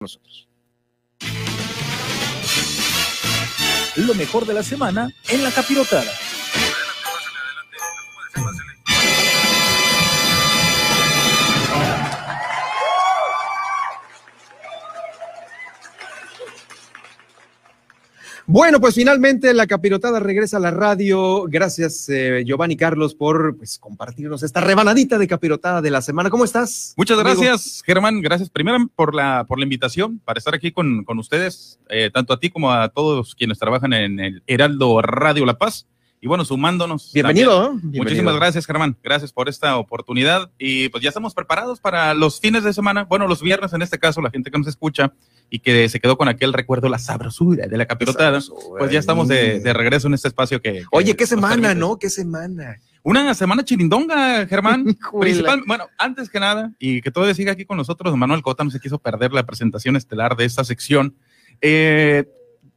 nosotros. Lo mejor de la semana en la capirotada. Bueno, pues finalmente la capirotada regresa a la radio. Gracias, eh, Giovanni Carlos, por pues, compartirnos esta rebanadita de capirotada de la semana. ¿Cómo estás? Muchas gracias, Germán. Gracias primero por la, por la invitación para estar aquí con, con ustedes, eh, tanto a ti como a todos quienes trabajan en el Heraldo Radio La Paz. Y bueno, sumándonos. Bienvenido. también. Bienvenido. Muchísimas gracias, Germán. Gracias por esta oportunidad. Y pues ya estamos preparados para los fines de semana. Bueno, los viernes en este caso, la gente que nos escucha y que se quedó con aquel recuerdo, la sabrosura de la capirotada. Pues ya estamos de, de regreso en este espacio que. que Oye, qué semana. ¿no? Qué semana. Una semana chirindonga, Germán. Principal, bueno, antes que nada, y que todavía siga aquí con nosotros, Manuel Cota no se quiso perder la presentación estelar de esta sección. Eh,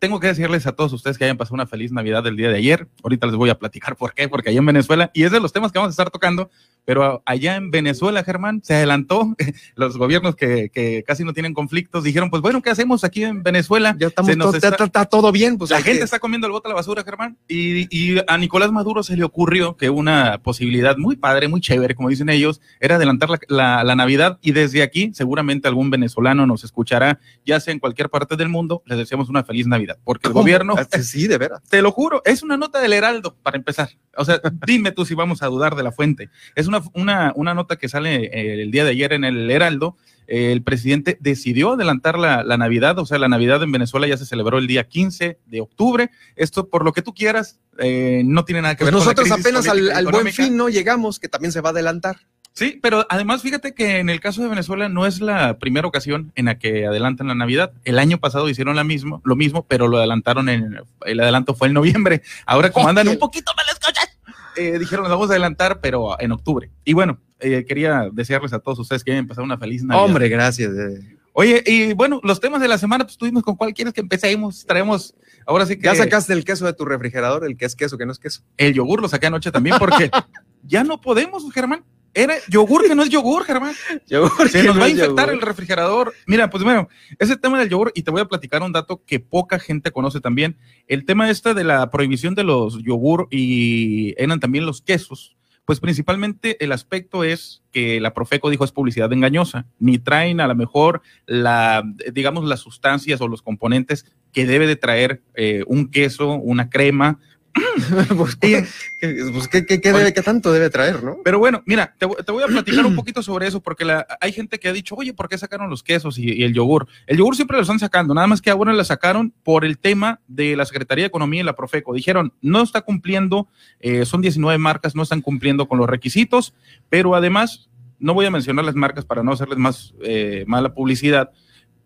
tengo que decirles a todos ustedes que hayan pasado una feliz Navidad el día de ayer. Ahorita les voy a platicar por qué, porque allá en Venezuela, y es de los temas que vamos a estar tocando, pero allá en Venezuela, Germán, se adelantó. Los gobiernos que, que casi no tienen conflictos dijeron, pues bueno, ¿qué hacemos aquí en Venezuela? Ya estamos todo, está- está, está todo bien. Pues la gente que- está comiendo el bote a la basura, Germán. Y, y a Nicolás Maduro se le ocurrió que una posibilidad muy padre, muy chévere, como dicen ellos, era adelantar la, la- la Navidad. Y desde aquí, seguramente algún venezolano nos escuchará, ya sea en cualquier parte del mundo, les deseamos una feliz Navidad. Porque el ¿Cómo? gobierno, Ah, Sí, de veras. te lo juro, es una nota del Heraldo, para empezar. O sea, dime tú si vamos a dudar de la fuente. Es una, una, una nota que sale eh, el día de ayer en el Heraldo. Eh, el presidente decidió adelantar la, la Navidad, o sea, la Navidad en Venezuela ya se celebró el día 15 de octubre. Esto, por lo que tú quieras, eh, no tiene nada que Pues ver con la nosotros apenas al, al buen fin no llegamos, que también se va a adelantar. Sí, pero además fíjate que en el caso de Venezuela no es la primera ocasión en la que adelantan la Navidad. El año pasado hicieron la mismo, lo mismo, pero lo adelantaron en el adelanto fue en noviembre. Ahora como andan un poquito mal las cosas, eh, dijeron nos vamos a adelantar, pero en octubre. Y bueno, eh, quería desearles a todos ustedes que hayan pasado una feliz Navidad. Hombre, gracias. eh. Oye, y bueno, los temas de la semana, pues tuvimos con cuál quieres que empecemos. Traemos, ahora sí que Ya sacaste el queso de tu refrigerador, el que es queso, que no es queso. el yogur, lo saqué anoche también, porque ya no podemos, Germán. Era yogur que no es yogur, Germán. Se nos va a infectar el refrigerador. Mira, pues bueno, ese tema del yogur, y te voy a platicar un dato que poca gente conoce también. El tema este de la prohibición de los yogur y eran también los quesos. Pues principalmente el aspecto es que la Profeco dijo es publicidad engañosa, ni traen a lo mejor la, digamos, las sustancias o los componentes que debe de traer eh, un queso, una crema. pues, ¿qué, qué- pues, ¿qué- qué- qué debe- qué tanto debe traer, no? Pero bueno, mira, te, voy- te voy a platicar un poquito sobre eso, porque la- hay gente que ha dicho, oye, ¿por qué sacaron los quesos y, y el yogur? El yogur siempre lo están sacando, nada más que ahora lo sacaron por el tema de la Secretaría de Economía y la Profeco. Dijeron, no está cumpliendo, eh, son 19 marcas, no están cumpliendo con los requisitos, pero además, no voy a mencionar las marcas para no hacerles más eh, mala publicidad.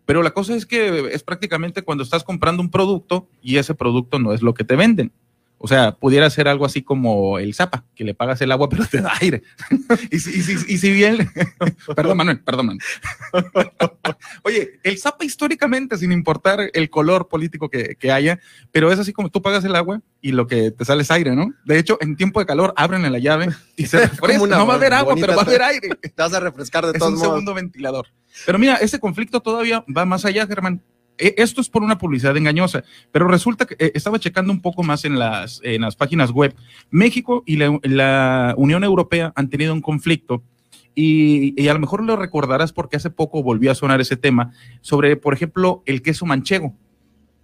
Pero la cosa es que es prácticamente cuando estás comprando un producto y ese producto no es lo que te venden. O sea, pudiera ser algo así como el Zapa, que le pagas el agua pero te da aire. y, si, y si- y si bien, perdón Manuel, perdón Manuel. Oye, el Zapa históricamente, sin importar el color político que, que haya, pero es así como tú pagas el agua y lo que te sale es aire, ¿no? De hecho, en tiempo de calor abren la llave y se refresca. una No va a haber agua, pero va a haber aire. Te vas a refrescar de Es todos un segundo ventilador. Pero mira, ese conflicto todavía va más allá, Germán. E- Esto es por una publicidad engañosa, pero resulta que eh, estaba checando un poco más en las, en las páginas web. México y la, la Unión Europea han tenido un conflicto y, y a lo mejor lo recordarás porque hace poco volvió a sonar ese tema sobre, por ejemplo, el queso manchego.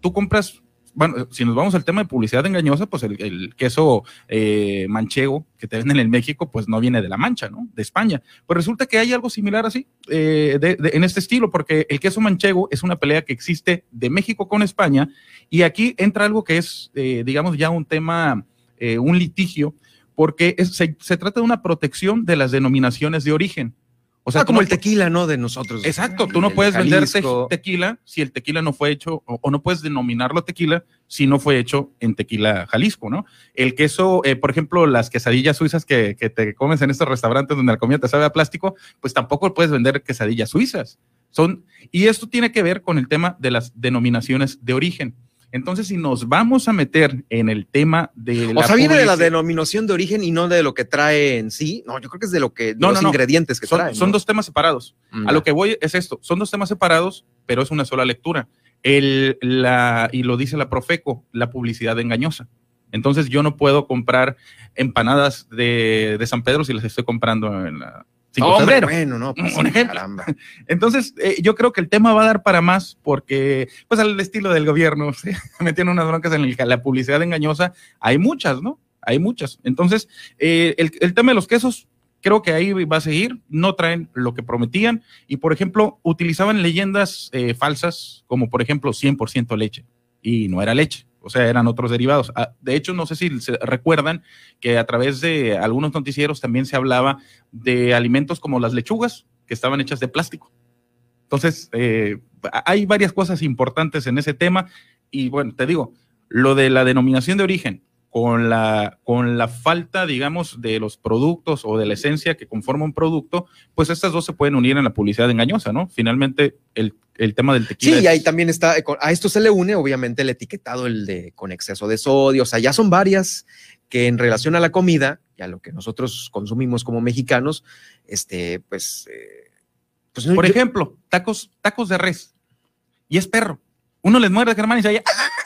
Tú compras, bueno, si nos vamos al tema de publicidad engañosa, pues el, el queso eh, manchego que te venden en México, pues no viene de la mancha, ¿no? De España. Pues resulta que hay algo similar así, eh, de- de- en este estilo, porque el queso manchego es una pelea que existe de México con España y aquí entra algo que es, eh, digamos, ya un tema, eh, un litigio, porque se, se trata de una protección de las denominaciones de origen. O sea, Ah, como no el tequila, ¿no? De nosotros. Exacto, tú no El puedes vender te- tequila si el tequila no fue hecho, o, o no puedes denominarlo tequila si no fue hecho en tequila Jalisco, ¿no? El queso, eh, por ejemplo, las quesadillas suizas que, que te comes en estos restaurantes donde la comida te sabe a plástico, pues tampoco puedes vender quesadillas suizas. Son, y esto tiene que ver con el tema de las denominaciones de origen. Entonces, si nos vamos a meter en el tema de la. O sea, viene de la denominación de origen y no de lo que trae en sí. No, yo creo que es de lo que. no, los ingredientes que son. Son dos temas separados. Mm, a lo que voy es esto: son dos temas separados, pero es una sola lectura. El, la, y lo dice la Profeco, la publicidad engañosa. Entonces, yo no puedo comprar empanadas de, de San Pedro si las estoy comprando en la, bueno, no, pues, Entonces, eh, yo creo que el tema va a dar para más porque, pues, al estilo del gobierno, se metieron unas broncas en el, la publicidad engañosa. Hay muchas, ¿no? Hay muchas. Entonces, eh, el, tema de los quesos, creo que ahí va a seguir. No traen lo que prometían. Y, por ejemplo, utilizaban leyendas eh, falsas, como por ejemplo 100% leche. Y no era leche o sea, eran otros derivados. Ah, de hecho, no sé si se recuerdan que a través de algunos noticieros también se hablaba de alimentos como las lechugas, que estaban hechas de plástico. Entonces, eh, hay varias cosas importantes en ese tema y bueno, te digo, lo de la denominación de origen con la, con la falta, digamos, de los productos o de la esencia que conforma un producto, pues estas dos se pueden unir en la publicidad engañosa, ¿no? Finalmente, el, tema del tequila. Sí, y ahí también está, a esto se le une, obviamente, el etiquetado, el de con exceso de sodio, o sea, ya son varias que en relación a la comida y a lo que nosotros consumimos como mexicanos, este, pues... Eh, pues Por ejemplo, tacos, tacos de res, y es perro. Uno les muerde, Germán, y se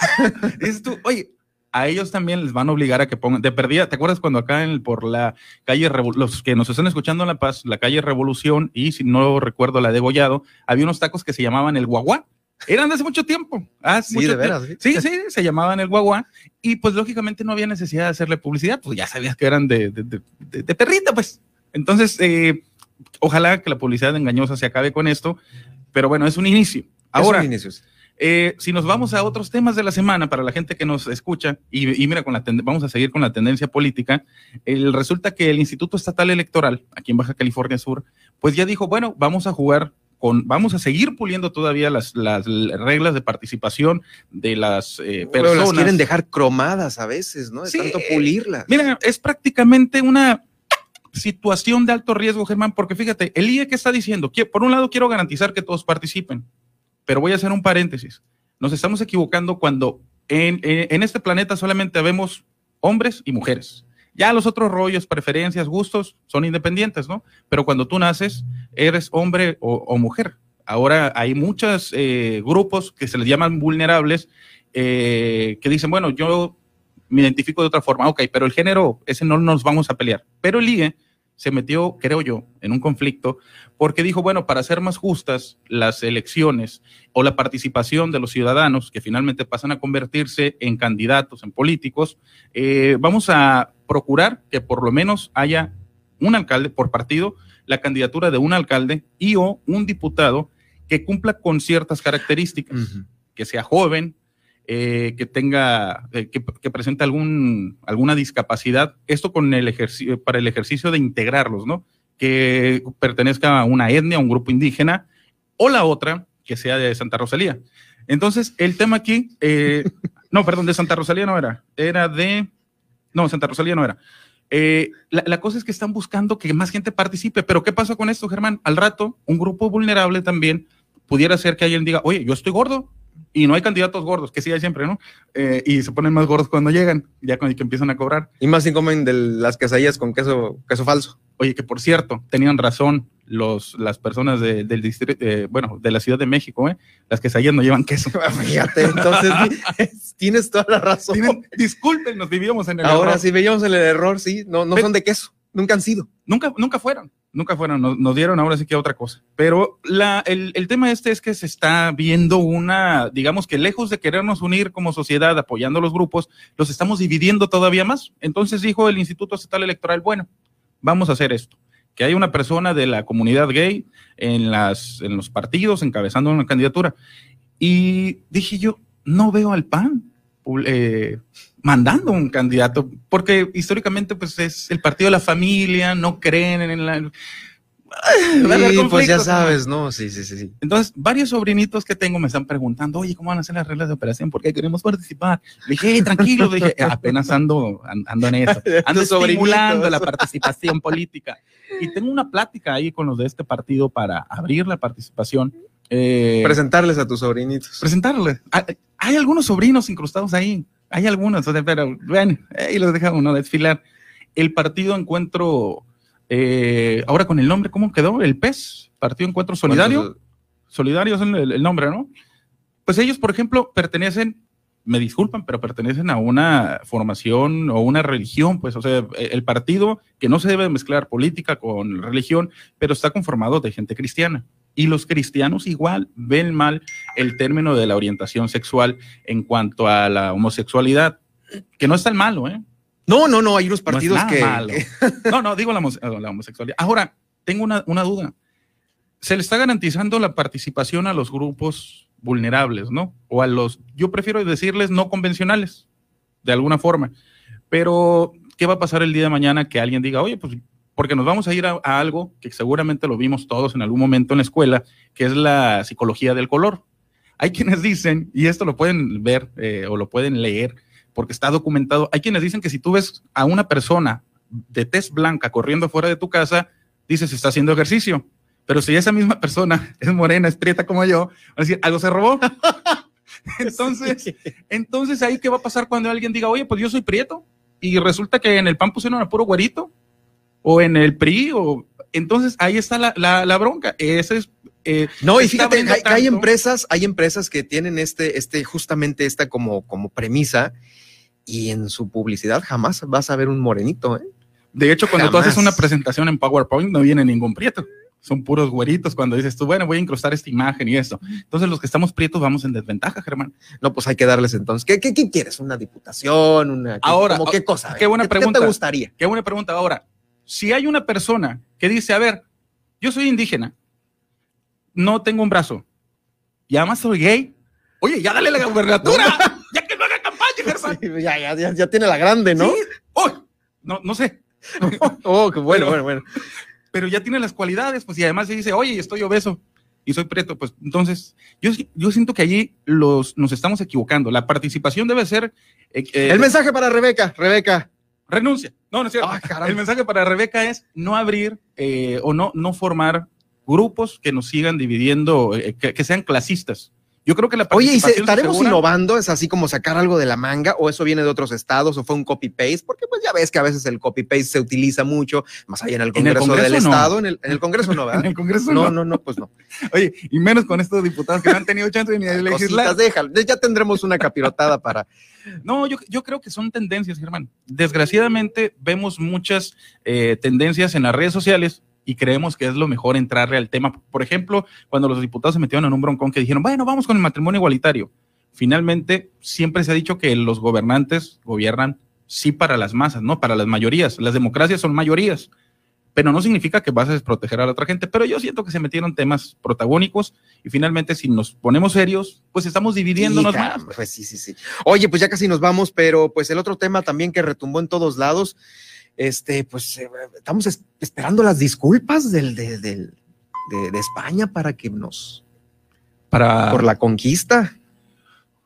dices tú, oye, a ellos también les van a obligar a que pongan, de perdida, ¿te acuerdas cuando acá en, por la calle, los que nos están escuchando en La Paz, la calle Revolución y si no recuerdo la de Gollado, había unos tacos que se llamaban el guaguá? Eran de hace mucho tiempo. sí, de veras. ¿sí? ¿sí? se llamaban el guaguá. Y pues lógicamente no había necesidad de hacerle publicidad, pues ya sabías que eran de, de, de, perrita, pues. Entonces, eh, ojalá que la publicidad engañosa se acabe con esto, pero bueno, es un inicio. Ahora, es un inicio. Eh, si nos vamos a otros temas de la semana para la gente que nos escucha, y, mira, con la vamos a seguir con la tendencia política, el, resulta que el Instituto Estatal Electoral, aquí en Baja California Sur, pues ya dijo, bueno, vamos a jugar con, vamos a seguir puliendo todavía las, las reglas de participación de las eh, personas. Pero las quieren dejar cromadas a veces, ¿no? De tanto pulirlas. Mira, es prácticamente una situación de alto riesgo, Germán, porque fíjate, el IE que está diciendo, que por un lado quiero garantizar que todos participen, pero voy a hacer un paréntesis. Nos estamos equivocando cuando en, este planeta solamente vemos hombres y mujeres. Ya los otros rollos, preferencias, gustos son independientes, ¿no? Pero cuando tú naces, eres hombre o, mujer. Ahora hay muchos eh, grupos que se les llaman vulnerables eh, que dicen, bueno, yo me identifico de otra forma, ok, pero el género, ese no nos vamos a pelear. Pero el IE se metió, creo yo, en un conflicto porque dijo, bueno, para ser más justas las elecciones o la participación de los ciudadanos que finalmente pasan a convertirse en candidatos, en políticos, eh, vamos a procurar que por lo menos haya un alcalde por partido, la candidatura de un alcalde y o un diputado que cumpla con ciertas características, que sea joven, eh, que tenga, eh, que, presente algún, alguna discapacidad, esto con el ejercicio, para el ejercicio de integrarlos, ¿no? Que pertenezca a una etnia, a un grupo indígena, o la otra, que sea de Santa Rosalía. Entonces, el tema aquí, eh, no, perdón, de Santa Rosalía no era, era de, no, Santa Rosalía no era. la, la, cosa es que están buscando que más gente participe, pero ¿qué pasa con esto, Germán? Al rato, un grupo vulnerable también pudiera ser que alguien diga, oye, yo estoy gordo, y no hay candidatos gordos, que sí hay siempre, ¿no? Eh, y se ponen más gordos cuando llegan, ya cuando que empiezan a cobrar. Y más si comen de las quesadillas con queso, queso falso. Oye, que por cierto, tenían razón los, las personas del distrito, eh, bueno, de la Ciudad de México, ¿eh? Las quesadillas no llevan queso. Fíjate, entonces tienes toda la razón. disculpen, nos vivíamos en el Ahora, error. Ahora, si veíamos el error, sí, no, no son de queso, nunca han sido. Nunca, nunca fueron nunca fueron, nos, dieron ahora sí que otra cosa. Pero la, el, el, tema este es que se está viendo una, digamos que lejos de querernos unir como sociedad apoyando los grupos, los estamos dividiendo todavía más. Entonces dijo el Instituto Estatal Electoral, bueno, vamos a hacer esto. Que hay una persona de la comunidad gay en, las, en los partidos encabezando una candidatura. Y dije yo, no veo al PAN eh, mandando un candidato, porque históricamente pues es el partido de la familia, no creen en la... Sí, pues ya sabes, ¿no? Sí, sí, sí, Entonces, varios sobrinitos que tengo me están preguntando, oye, ¿cómo van a hacer las reglas de operación? Porque queremos participar. Le dije, tranquilo, dije, apenas ando, ando en eso. Ando estimulando la participación política. Y tengo una plática ahí con los de este partido para abrir la participación eh, Presentarles a tus sobrinitos. presentarle. Hay, hay algunos sobrinos incrustados ahí, hay algunos, pero ven, ahí los deja uno desfilar. El partido Encuentro, eh, ahora con el nombre, ¿cómo quedó? El PES, Partido Encuentro Solidario. Solidario es el, el nombre, ¿no? Pues ellos, por ejemplo, pertenecen, me disculpan, pero pertenecen a una formación o una religión, pues, o sea, el partido que no se debe mezclar política con religión, pero está conformado de gente cristiana. Y los cristianos igual ven mal el término de la orientación sexual en cuanto a la homosexualidad, que no es tan malo, ¿eh? No, no, no, hay unos partidos que. malo. No, no, digo la, homose- la homosexualidad. Ahora, tengo una, una duda. Se le está garantizando la participación a los grupos vulnerables, ¿no? O a los, yo prefiero decirles no convencionales, de alguna forma. Pero, ¿qué va a pasar el día de mañana que alguien diga, oye, pues, porque nos vamos a ir a, a algo que seguramente lo vimos todos en algún momento en la escuela, que es la psicología del color? Hay quienes dicen, y esto lo pueden ver eh, o lo pueden leer, porque está documentado, hay quienes dicen que si tú ves a una persona de tez blanca corriendo fuera de tu casa, dices, está haciendo ejercicio. Pero si esa misma persona es morena, es prieta como yo, va a decir, algo se robó. entonces, entonces ahí qué va a pasar cuando alguien diga, oye, pues yo soy prieto y resulta que en el PAN pusieron a puro güerito o en el PRI o entonces ahí está la, la, la bronca. Ese es eh, No, y fíjate, hay, empresas, hay empresas que tienen este, este, justamente esta como, como premisa, y en su publicidad jamás vas a ver un morenito, ¿eh? De hecho, cuando tú haces una presentación en PowerPoint, no viene ningún prieto. Son puros güeritos cuando dices tú, bueno, voy a incrustar esta imagen y esto. Entonces, los que estamos prietos vamos en desventaja, Germán. No, pues hay que darles entonces. ¿Qué, qué, qué quieres? ¿Una diputación? Una, Ahora, ¿cómo qué cosa? qué buena ¿Qué- pregunta. ¿Qué te gustaría? Qué buena pregunta. Ahora, si hay una persona que dice, a ver, yo soy indígena, no tengo un brazo, y además soy gay, oye, ya dale la gubernatura, ya que no haga campaña, Germán. Sí, ya, ya, ya, ya tiene la grande, ¿no? Sí. Oh, no, no sé, Oh, qué bueno, bueno, bueno. pero ya tiene las cualidades, pues, y además se dice, oye, estoy obeso y soy preto, pues, entonces, yo, yo siento que allí los, nos estamos equivocando. La participación debe ser... eh, eh, El mensaje para Rebeca, Rebeca. Renuncia. No, no es cierto. Ah, el mensaje para Rebeca es no abrir eh, o no, no formar grupos que nos sigan dividiendo, eh, que, que sean clasistas. Yo creo que la Oye, ¿y se- participación estaremos segura- innovando? ¿Es así como sacar algo de la manga? ¿O eso viene de otros estados? ¿O fue un copy-paste? Porque pues ya ves que a veces el copy-paste se utiliza mucho, más allá en el En el Congreso, del Congreso no. Estado. En el, en el Congreso no, En ¿verdad? el Congreso No, no. no, no, pues no. Oye, y menos con estos diputados que no han tenido chance ni de legislar. Cositas, déjalo. Ya tendremos una capirotada para. No, yo, yo creo que son tendencias, Germán. Desgraciadamente vemos muchas eh, tendencias en las redes sociales y creemos que es lo mejor entrarle al tema. Por ejemplo, cuando los diputados se metieron en un broncón que dijeron, bueno, vamos con el matrimonio igualitario. Finalmente, siempre se ha dicho que los gobernantes gobiernan sí para las masas, no para las mayorías. Las democracias son mayorías, pero no significa que vas a desproteger a la otra gente. Pero yo siento que se metieron temas protagónicos y finalmente si nos ponemos serios, pues estamos dividiéndonos Sí, más. Pues sí, sí, sí. Oye, pues ya casi nos vamos, pero pues el otro tema también que retumbó en todos lados, este, pues eh, estamos es- esperando las disculpas del, de, del- de- de España para que nos, Para... por la conquista.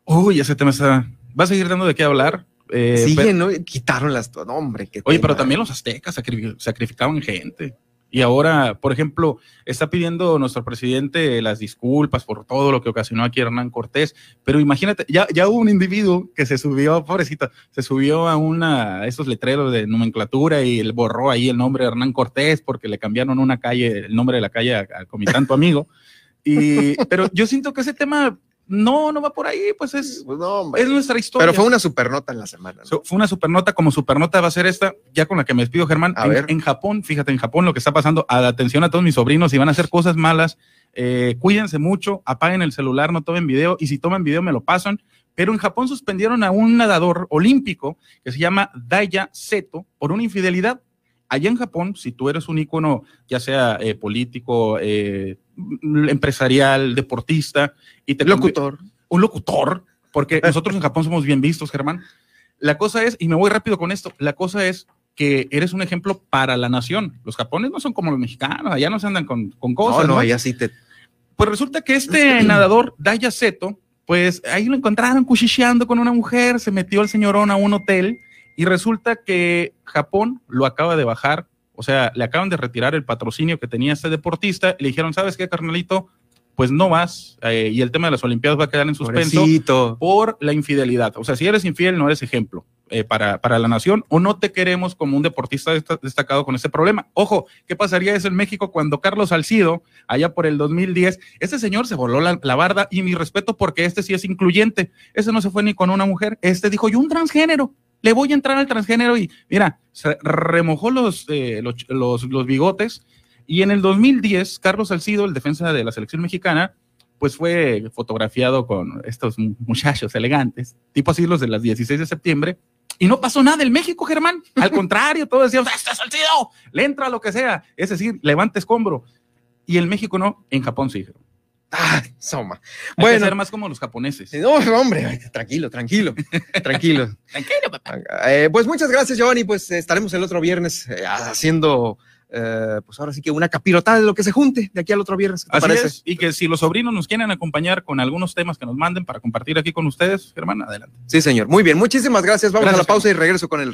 Uy, ese tema está. Va a seguir dando de qué hablar. eh, Siguen, ¿no? Quitaron las, no, hombre, qué Oye, tema. pero también los aztecas sacri- sacrificaban gente. Y ahora, por ejemplo, está pidiendo nuestro presidente las disculpas por todo lo que ocasionó aquí Hernán Cortés. Pero imagínate, ya, ya hubo un individuo que se subió, pobrecito, se subió a una, esos letreros de nomenclatura y él borró ahí el nombre de Hernán Cortés porque le cambiaron una calle, el nombre de la calle a, a mi tanto amigo. Y, pero yo siento que ese tema no, no va por ahí, pues es, Pues no, es nuestra historia. Pero fue una supernota en la semana. ¿no? So- fue una supernota, como supernota va a ser esta, ya con la que me despido, Germán. A en, ver. en Japón, fíjate, en Japón lo que está pasando, a- atención a todos mis sobrinos, si van a hacer cosas malas, eh, cuídense mucho, apaguen el celular, no tomen video, y si toman video me lo pasan. Pero en Japón suspendieron a un nadador olímpico que se llama Daya Seto por una infidelidad. Allá en Japón, si tú eres un ícono, ya sea eh, político, eh, empresarial, deportista, y te Locutor. un locutor, porque nosotros en Japón somos bien vistos, Germán. La cosa es, y me voy rápido con esto, la cosa es que eres un ejemplo para la nación. Los japoneses no son como los mexicanos, allá no se andan con, con cosas. no, no, ahí así te. Pues resulta que este nadador, Daya Seto, pues ahí lo encontraron cuchicheando con una mujer, se metió el señorón a un hotel y resulta que Japón lo acaba de bajar, o sea, le acaban de retirar el patrocinio que tenía este deportista y le dijeron, ¿sabes qué, carnalito? pues no vas eh, y el tema de las Olimpiadas va a quedar en suspenso Pobrecito. por la infidelidad. O sea, si eres infiel, no eres ejemplo eh, para, para la nación o no te queremos como un deportista desta- destacado con ese problema. Ojo, ¿qué pasaría eso en México cuando Carlos Salcido, allá por el 2010, este señor se voló la, la barda y mi respeto porque este sí es incluyente. Ese no se fue ni con una mujer, este dijo, yo un transgénero. Le voy a entrar al transgénero y mira, se remojó los, eh, los, los, los bigotes y en el 2010, Carlos Salcido, el defensa de la selección mexicana, pues fue fotografiado con estos mu- muchachos elegantes, tipo así los de las 16 de septiembre, y no pasó nada en México, Germán. Al contrario, todos decíamos, ¡este es Salcido! Le entra lo que sea. Es decir, levante escombro. Y en México no, en Japón sí. Germán. Ah, soma. Hay que Bueno, ser más como los japoneses. no, hombre, tranquilo, tranquilo, tranquilo. Tranquilo, papá. Eh, pues muchas gracias, Giovanni. Pues estaremos el otro viernes eh, haciendo, eh, pues ahora sí que una capirotada de lo que se junte de aquí al otro viernes. ¿qué te Así parece? es. Y que si los sobrinos nos quieren acompañar con algunos temas que nos manden para compartir aquí con ustedes, Germán, adelante. Sí, señor. Muy bien, muchísimas gracias. Vamos Gracias, a la pausa y regreso con el resumen.